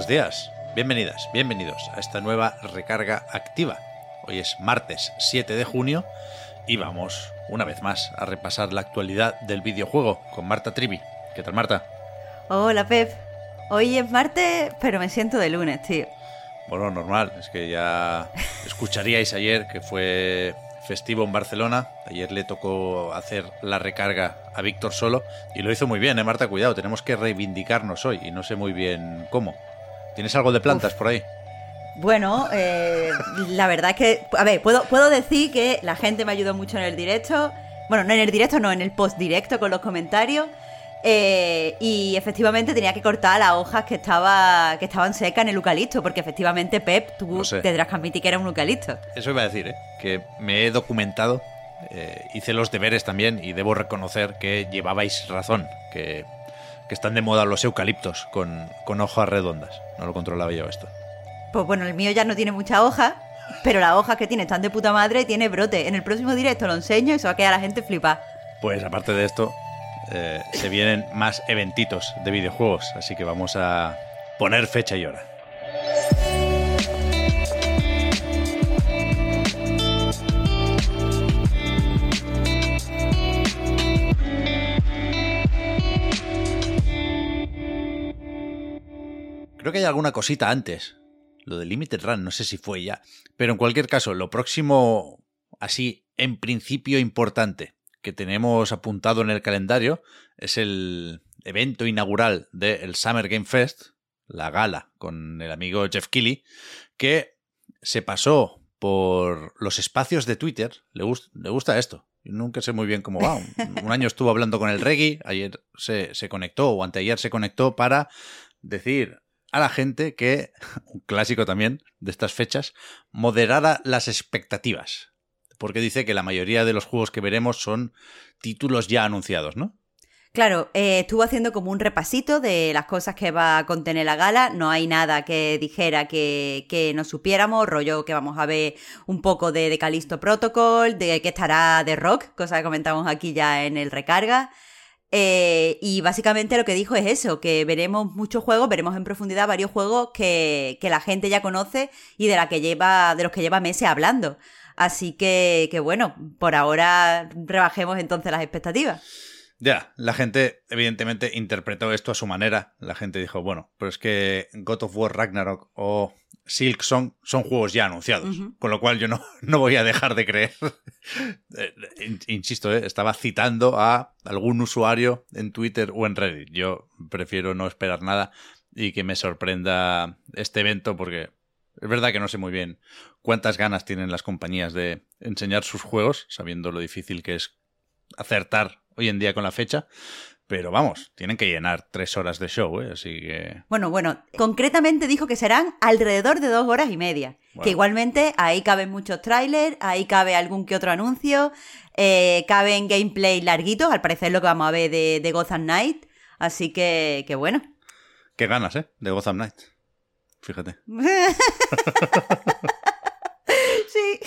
Buenos días, bienvenidas, bienvenidos a esta nueva recarga activa. Hoy es martes 7 de junio y vamos una vez más a repasar la actualidad del videojuego con Marta Trivi. ¿Qué tal, Marta? Hola, Pep. Hoy es martes, pero me siento de lunes, tío. Bueno, normal. Es que ya escucharíais ayer que fue festivo en Barcelona. Ayer le tocó hacer la recarga a Víctor solo y lo hizo muy bien, ¿eh, Marta? Cuidado, tenemos que reivindicarnos hoy y no sé muy bien cómo. ¿Tienes algo de plantas por ahí? Bueno, eh, la verdad es que, a ver, puedo, puedo decir que la gente me ayudó mucho en el directo. Bueno, no en el directo, no, en el post directo con los comentarios. Eh, y efectivamente tenía que cortar las hojas que, estaba, que estaban secas en el eucalipto, porque efectivamente, Pep, tú tendrás que admitir que era un eucalipto. Eso iba a decir, ¿eh? que me he documentado, eh, hice los deberes también y debo reconocer que llevabais razón, que, que están de moda los eucaliptos con, con hojas redondas. No lo controlaba yo esto. Pues bueno, el mío ya no tiene mucha hoja, pero las hojas que tiene están de puta madre y tiene brote. En el próximo directo lo enseño y se va a quedar la gente flipa. Pues aparte de esto, eh, se vienen más eventitos de videojuegos, así que vamos a poner fecha y hora. Creo que hay alguna cosita antes. Lo de Limited Run, no sé si fue ya. Pero en cualquier caso, lo próximo, así, en principio importante, que tenemos apuntado en el calendario es el evento inaugural del Summer Game Fest, la gala con el amigo Jeff Keighley, que se pasó por los espacios de Twitter. Le, le gusta esto. nunca sé muy bien cómo va. Un, año estuvo hablando con el Reggie, ayer se, se conectó o anteayer se conectó para decir a la gente que, un clásico también de estas fechas, moderara las expectativas porque dice que la mayoría de los juegos que veremos son títulos ya anunciados, ¿no? Claro, eh, estuvo haciendo como un repasito de las cosas que va a contener la gala. No hay nada que dijera que, que no supiéramos, rollo que vamos a ver un poco de, de Calisto Protocol, de que estará de rock, cosa que comentamos aquí ya en el recarga. Eh, y básicamente lo que dijo es eso, que veremos muchos juegos, veremos en profundidad varios juegos que, que la gente ya conoce y de, la que lleva, de los que lleva meses hablando. Así que, que bueno, por ahora rebajemos entonces las expectativas. Ya, la gente evidentemente interpretó esto a su manera. La gente dijo, bueno, pero es que God of War Ragnarok o Silk Song son juegos ya anunciados, con lo cual yo no, no voy a dejar de creer. Insisto, eh, estaba citando a algún usuario en Twitter o en Reddit. Yo prefiero no esperar nada y que me sorprenda este evento porque es verdad que no sé muy bien cuántas ganas tienen las compañías de enseñar sus juegos, sabiendo lo difícil que es acertar hoy en día con la fecha. Pero vamos, tienen que llenar tres horas de show, ¿eh? así que... Bueno, bueno, concretamente dijo que serán alrededor de dos horas y media. Que igualmente ahí caben muchos trailers, ahí cabe algún que otro anuncio, eh, caben gameplay larguitos, al parecer lo que vamos a ver de, de Gotham Knight. Así que, que bueno. Qué ganas, ¿eh? De Gotham Knight. Fíjate. sí.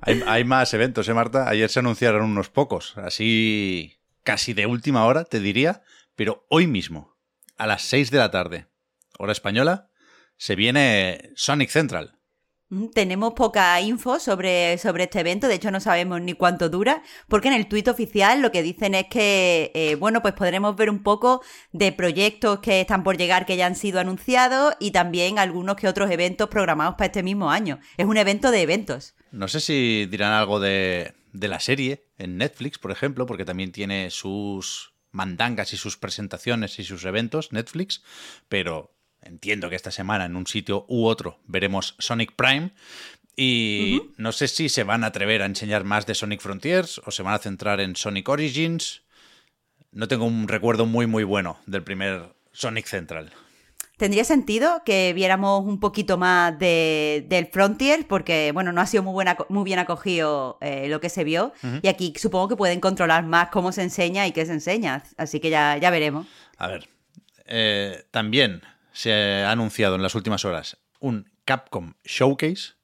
Hay, más eventos, ¿eh, Marta? Ayer se anunciaron unos pocos, así casi de última hora, te diría, pero hoy mismo, a las 6 de la tarde, hora española, se viene Sonic Central. Tenemos poca info sobre, sobre este evento, de hecho no sabemos ni cuánto dura, porque en el tuit oficial lo que dicen es que, eh, bueno, pues podremos ver un poco de proyectos que están por llegar que ya han sido anunciados y también algunos que otros eventos programados para este mismo año. Es un evento de eventos. No sé si dirán algo de, de la serie en Netflix, por ejemplo, porque también tiene sus mandangas y sus presentaciones y sus eventos Netflix, pero entiendo que esta semana en un sitio u otro veremos Sonic Prime. Y no sé si se van a atrever a enseñar más de Sonic Frontiers o se van a centrar en Sonic Origins. no tengo un recuerdo muy, muy bueno del primer Sonic Central. Tendría sentido que viéramos un poquito más de, del Frontier, porque, bueno, no ha sido muy, buena, muy bien acogido eh, lo que se vio. Y aquí supongo que pueden controlar más cómo se enseña y qué se enseña. Así que ya, ya veremos. A ver, eh, también se ha anunciado en las últimas horas un Capcom Showcase,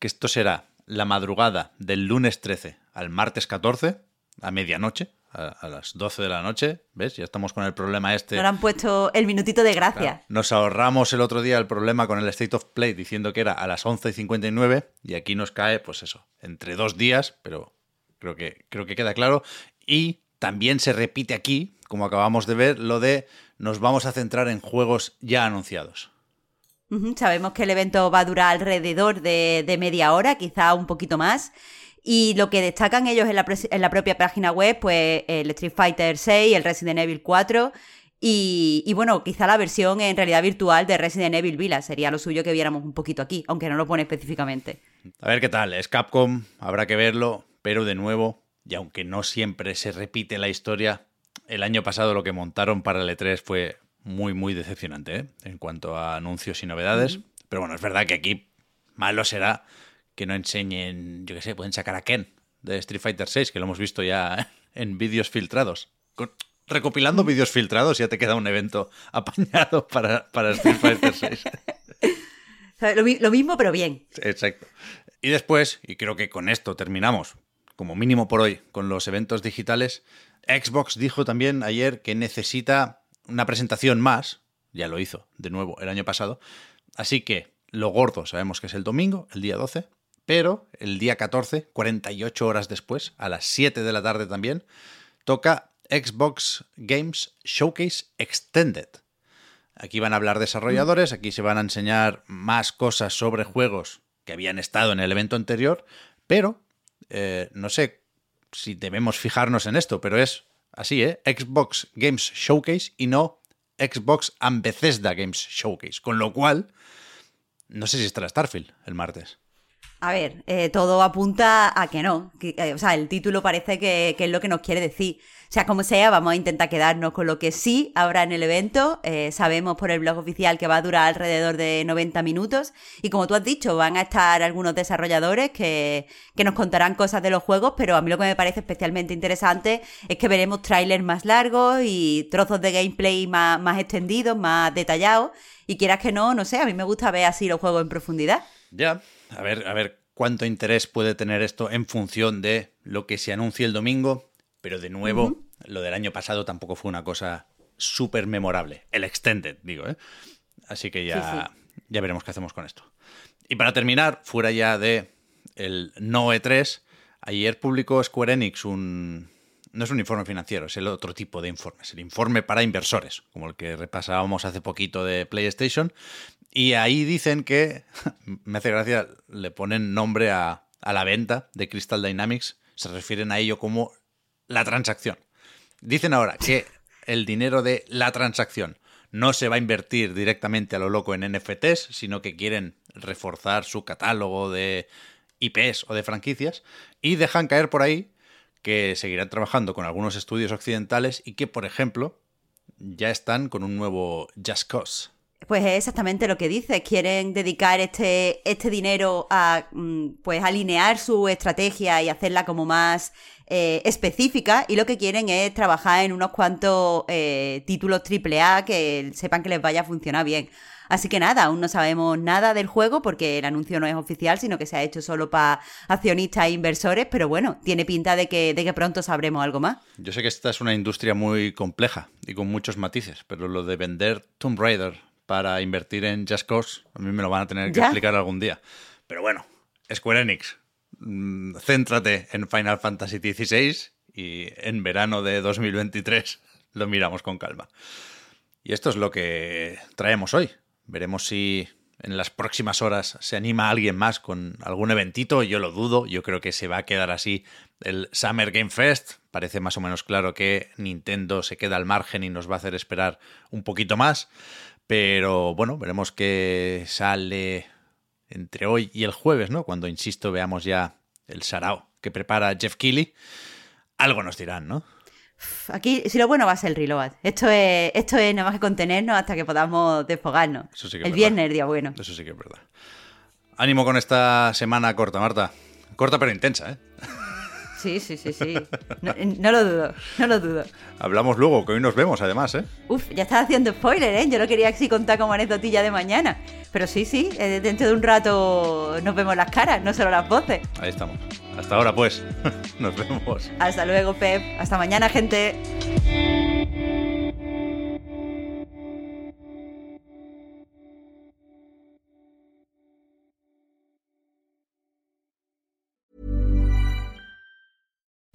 que esto será la madrugada del lunes 13 al martes 14, a medianoche a, las 12 de la noche, ¿ves? Ya estamos con el problema este. Ahora han puesto el minutito de gracia. Nos ahorramos el otro día el problema con el State of Play diciendo que era a las 11 y 59 y aquí nos cae, pues eso, entre dos días, pero creo que, creo que queda claro. Y también se repite aquí, como acabamos de ver, lo de nos vamos a centrar en juegos ya anunciados. Sabemos que el evento va a durar alrededor de, media hora, quizá un poquito más. Y lo que destacan ellos en la, propia página web, pues el Street Fighter 6, el Resident Evil 4 y, bueno, quizá la versión en realidad virtual de Resident Evil Villa sería lo suyo que viéramos un poquito aquí, aunque no lo pone específicamente. A ver qué tal, es Capcom, habrá que verlo, pero de nuevo, y aunque no siempre se repite la historia, el año pasado lo que montaron para el E3 fue muy, muy decepcionante ¿eh? en cuanto a anuncios y novedades. Pero bueno, es verdad que aquí malo será que no enseñen, yo qué sé, pueden sacar a Ken de Street Fighter 6, que lo hemos visto ya en vídeos filtrados. recopilando vídeos filtrados ya te queda un evento apañado para, para Street Fighter 6. lo, mismo, pero bien. Exacto. Y después, y creo que con esto terminamos, como mínimo por hoy, con los eventos digitales, Xbox dijo también ayer que necesita una presentación más, ya lo hizo de nuevo el año pasado, así que lo gordo sabemos que es el domingo, el día 12, pero el día 14, 48 horas después, a las 7 de la tarde también, toca Xbox Games Showcase Extended. Aquí van a hablar desarrolladores, aquí se van a enseñar más cosas sobre juegos que habían estado en el evento anterior, pero eh, no sé si debemos fijarnos en esto, pero es así, ¿eh? Xbox Games Showcase y no Xbox and Bethesda Games Showcase, con lo cual no sé si estará Starfield el martes. A ver, eh, todo apunta a que no. Eh, o sea, el título parece que, es lo que nos quiere decir. O sea, como sea, vamos a intentar quedarnos con lo que sí habrá en el evento. Eh, sabemos por el blog oficial que va a durar alrededor de 90 minutos. Y como tú has dicho, van a estar algunos desarrolladores que, que nos contarán cosas de los juegos, pero a mí lo que me parece especialmente interesante es que veremos trailers más largos y trozos de gameplay más, más extendidos, más detallados. Y quieras que no, no sé, a mí me gusta ver así los juegos en profundidad. Ya, a ver, a ver cuánto interés puede tener esto en función de lo que se anuncie el domingo, pero de nuevo, lo del año pasado tampoco fue una cosa súper memorable. El Extended, digo, ¿eh? Así que ya, ya veremos qué hacemos con esto. Y para terminar, fuera ya de el no E3, ayer publicó Square Enix un... No es un informe financiero, es el otro tipo de informes, el informe para inversores, como el que repasábamos hace poquito de PlayStation, y ahí dicen que, me hace gracia, le ponen nombre a, la venta de Crystal Dynamics, se refieren a ello como la transacción. Dicen ahora que el dinero de la transacción no se va a invertir directamente a lo loco en NFTs, sino que quieren reforzar su catálogo de IPs o de franquicias y dejan caer por ahí que seguirán trabajando con algunos estudios occidentales y que, por ejemplo, ya están con un nuevo Just Cause. Pues es exactamente lo que dices. Quieren dedicar este, este dinero a mm, pues alinear su estrategia y hacerla como más eh, específica. Y lo que quieren es trabajar en unos cuantos eh, títulos AAA que sepan que les vaya a funcionar bien. Así que nada, aún no sabemos nada del juego porque el anuncio no es oficial, sino que se ha hecho solo para accionistas e inversores, pero bueno, tiene pinta de que, de que pronto sabremos algo más. Yo sé que esta es una industria muy compleja y con muchos matices, pero lo de vender Tomb Raider para invertir en Just Cause, a mí me lo van a tener que explicar algún día. Pero bueno, Square Enix, mm, céntrate en Final Fantasy XVI y en verano de 2023 lo miramos con calma. Y esto es lo que traemos hoy. Veremos si en las próximas horas se anima alguien más con algún eventito. Yo lo dudo, yo creo que se va a quedar así el Summer Game Fest. Parece más o menos claro que Nintendo se queda al margen y nos va a hacer esperar un poquito más. Pero bueno, veremos qué sale entre hoy y el jueves, ¿no? Cuando, insisto, veamos ya el sarao que prepara Jeff Keighley. Algo nos dirán, ¿no? Aquí, si lo bueno va a ser el reload. Esto es, esto es nada más que contenernos hasta que podamos desfogarnos. Eso sí que es el verdad. viernes, el día bueno. Eso sí que es verdad. Ánimo con esta semana corta, Marta. Corta pero intensa, ¿eh? Sí, sí, sí, sí. No, no lo dudo, no lo dudo. Hablamos luego, que hoy nos vemos además, ¿eh? Uf, ya estás haciendo spoiler, ¿eh? Yo no quería así contar como anecdotilla de mañana. Pero sí, sí, eh, dentro de un rato nos vemos las caras, no solo las voces. Ahí estamos. Hasta ahora, pues. Nos vemos. Hasta luego, Pep. Hasta mañana, gente.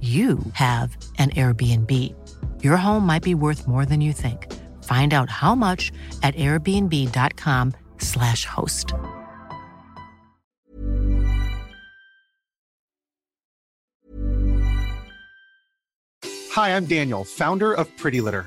you have an Airbnb. Your home might be worth more than you think. Find out how much at airbnb.com/slash host. Hi, I'm Daniel, founder of Pretty Litter.